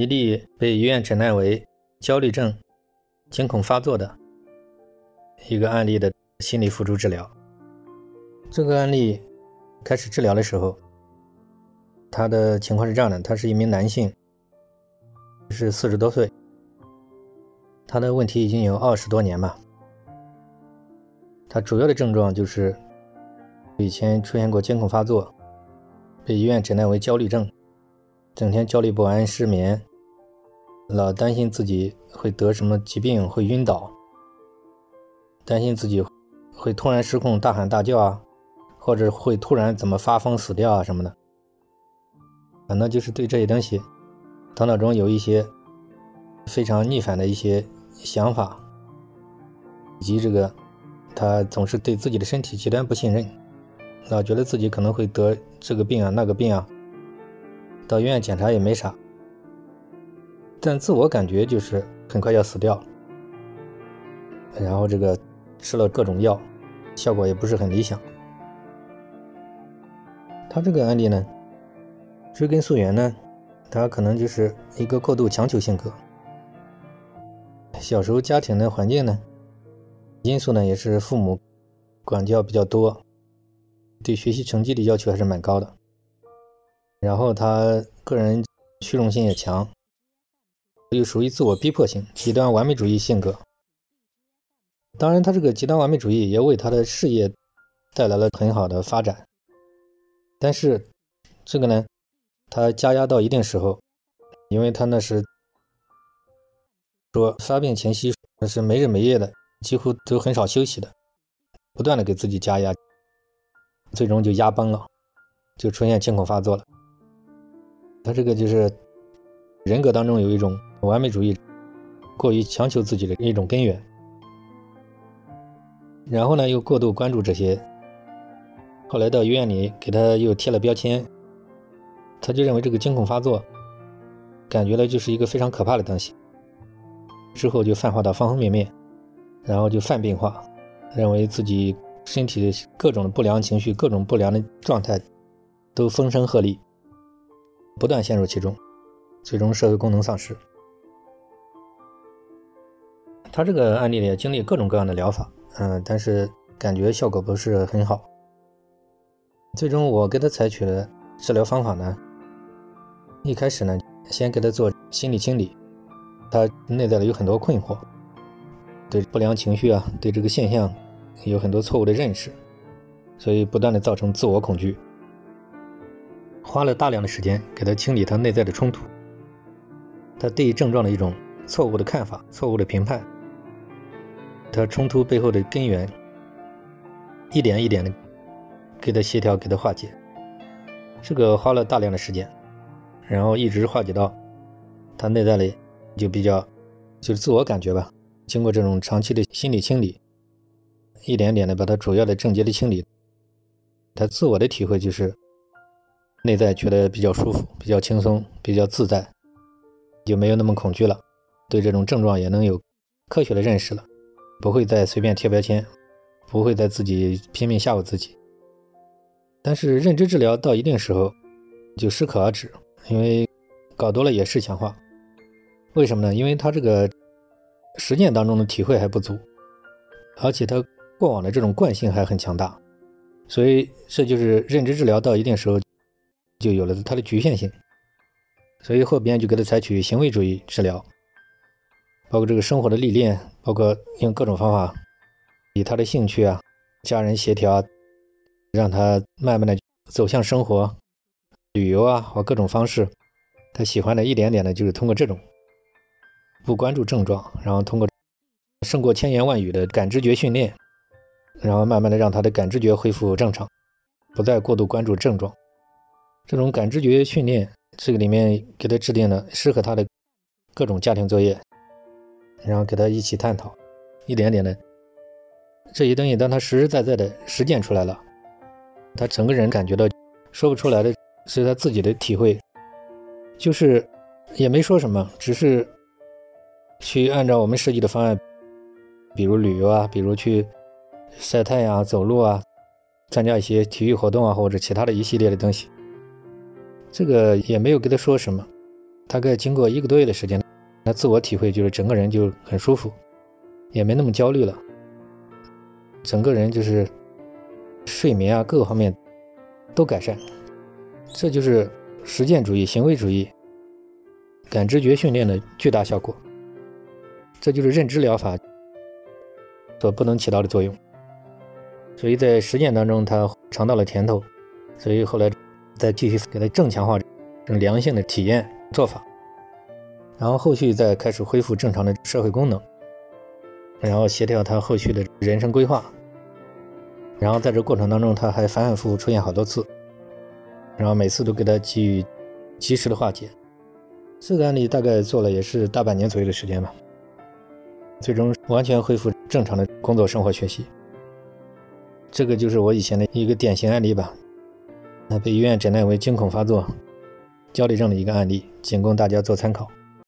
一例被医院诊断为焦虑症、惊恐发作的一个案例的心理辅助治疗。这个案例开始治疗的时候，他的情况是这样的：他是一名男性，是四十多岁，他的问题已经有二十多年吧。他主要的症状就是以前出现过惊恐发作，被医院诊断为焦虑症。整天焦虑不安、失眠，老担心自己会得什么疾病、会晕倒，担心自己会突然失控、大喊大叫啊，或者会突然怎么发疯死掉啊什么的。反正就是对这些东西，头脑中有一些非常逆反的一些想法，以及这个他总是对自己的身体极端不信任，老觉得自己可能会得这个病啊、那个病啊。到医院检查也没啥，但自我感觉就是很快要死掉。然后这个吃了各种药，效果也不是很理想。他这个案例呢，追根溯源呢，他可能就是一个过度强求性格。小时候家庭的环境呢，因素呢也是父母管教比较多，对学习成绩的要求还是蛮高的。然后他个人虚荣心也强，又属于自我逼迫型、极端完美主义性格。当然，他这个极端完美主义也为他的事业带来了很好的发展。但是，这个呢，他加压到一定时候，因为他那是说发病前夕那是没日没夜的，几乎都很少休息的，不断的给自己加压，最终就压崩了，就出现惊恐发作了。他这个就是人格当中有一种完美主义，过于强求自己的一种根源，然后呢又过度关注这些，后来到医院里给他又贴了标签，他就认为这个惊恐发作，感觉了就是一个非常可怕的东西，之后就泛化到方方面面，然后就泛病化，认为自己身体的各种不良情绪、各种不良的状态都风声鹤唳。不断陷入其中，最终社会功能丧失。他这个案例里经历各种各样的疗法，嗯，但是感觉效果不是很好。最终我给他采取的治疗方法呢，一开始呢，先给他做心理清理，他内在的有很多困惑，对不良情绪啊，对这个现象有很多错误的认识，所以不断的造成自我恐惧。花了大量的时间给他清理他内在的冲突，他对于症状的一种错误的看法、错误的评判，他冲突背后的根源，一点一点的给他协调、给他化解。这个花了大量的时间，然后一直化解到他内在里就比较就是自我感觉吧。经过这种长期的心理清理，一点点的把他主要的症结的清理，他自我的体会就是。内在觉得比较舒服，比较轻松，比较自在，就没有那么恐惧了。对这种症状也能有科学的认识了，不会再随便贴标签，不会再自己拼命吓唬自己。但是认知治疗到一定时候就适可而止，因为搞多了也是强化。为什么呢？因为他这个实践当中的体会还不足，而且他过往的这种惯性还很强大，所以这就是认知治疗到一定时候。就有了它的局限性，所以后边就给他采取行为主义治疗，包括这个生活的历练，包括用各种方法，以他的兴趣啊、家人协调，让他慢慢的走向生活、旅游啊或各种方式，他喜欢的一点点的，就是通过这种不关注症状，然后通过胜过千言万语的感知觉训练，然后慢慢的让他的感知觉恢复正常，不再过度关注症状。这种感知觉训练，这个里面给他制定了适合他的各种家庭作业，然后给他一起探讨，一点点的这些东西，当他实实在在的实践出来了，他整个人感觉到说不出来的是他自己的体会，就是也没说什么，只是去按照我们设计的方案，比如旅游啊，比如去晒太阳、走路啊，参加一些体育活动啊，或者其他的一系列的东西。这个也没有跟他说什么，大概经过一个多月的时间，他自我体会就是整个人就很舒服，也没那么焦虑了，整个人就是睡眠啊各个方面都改善。这就是实践主义、行为主义、感知觉训练的巨大效果。这就是认知疗法所不能起到的作用。所以在实践当中，他尝到了甜头，所以后来再继续给他正强化这种良性的体验。做法，然后后续再开始恢复正常的社会功能，然后协调他后续的人生规划，然后在这过程当中，他还反反复复出现好多次，然后每次都给他给予及时的化解。这个案例大概做了也是大半年左右的时间吧，最终完全恢复正常的工作、生活、学习。这个就是我以前的一个典型案例吧，那被医院诊断为惊恐发作。焦虑症的一个案例，仅供大家做参考。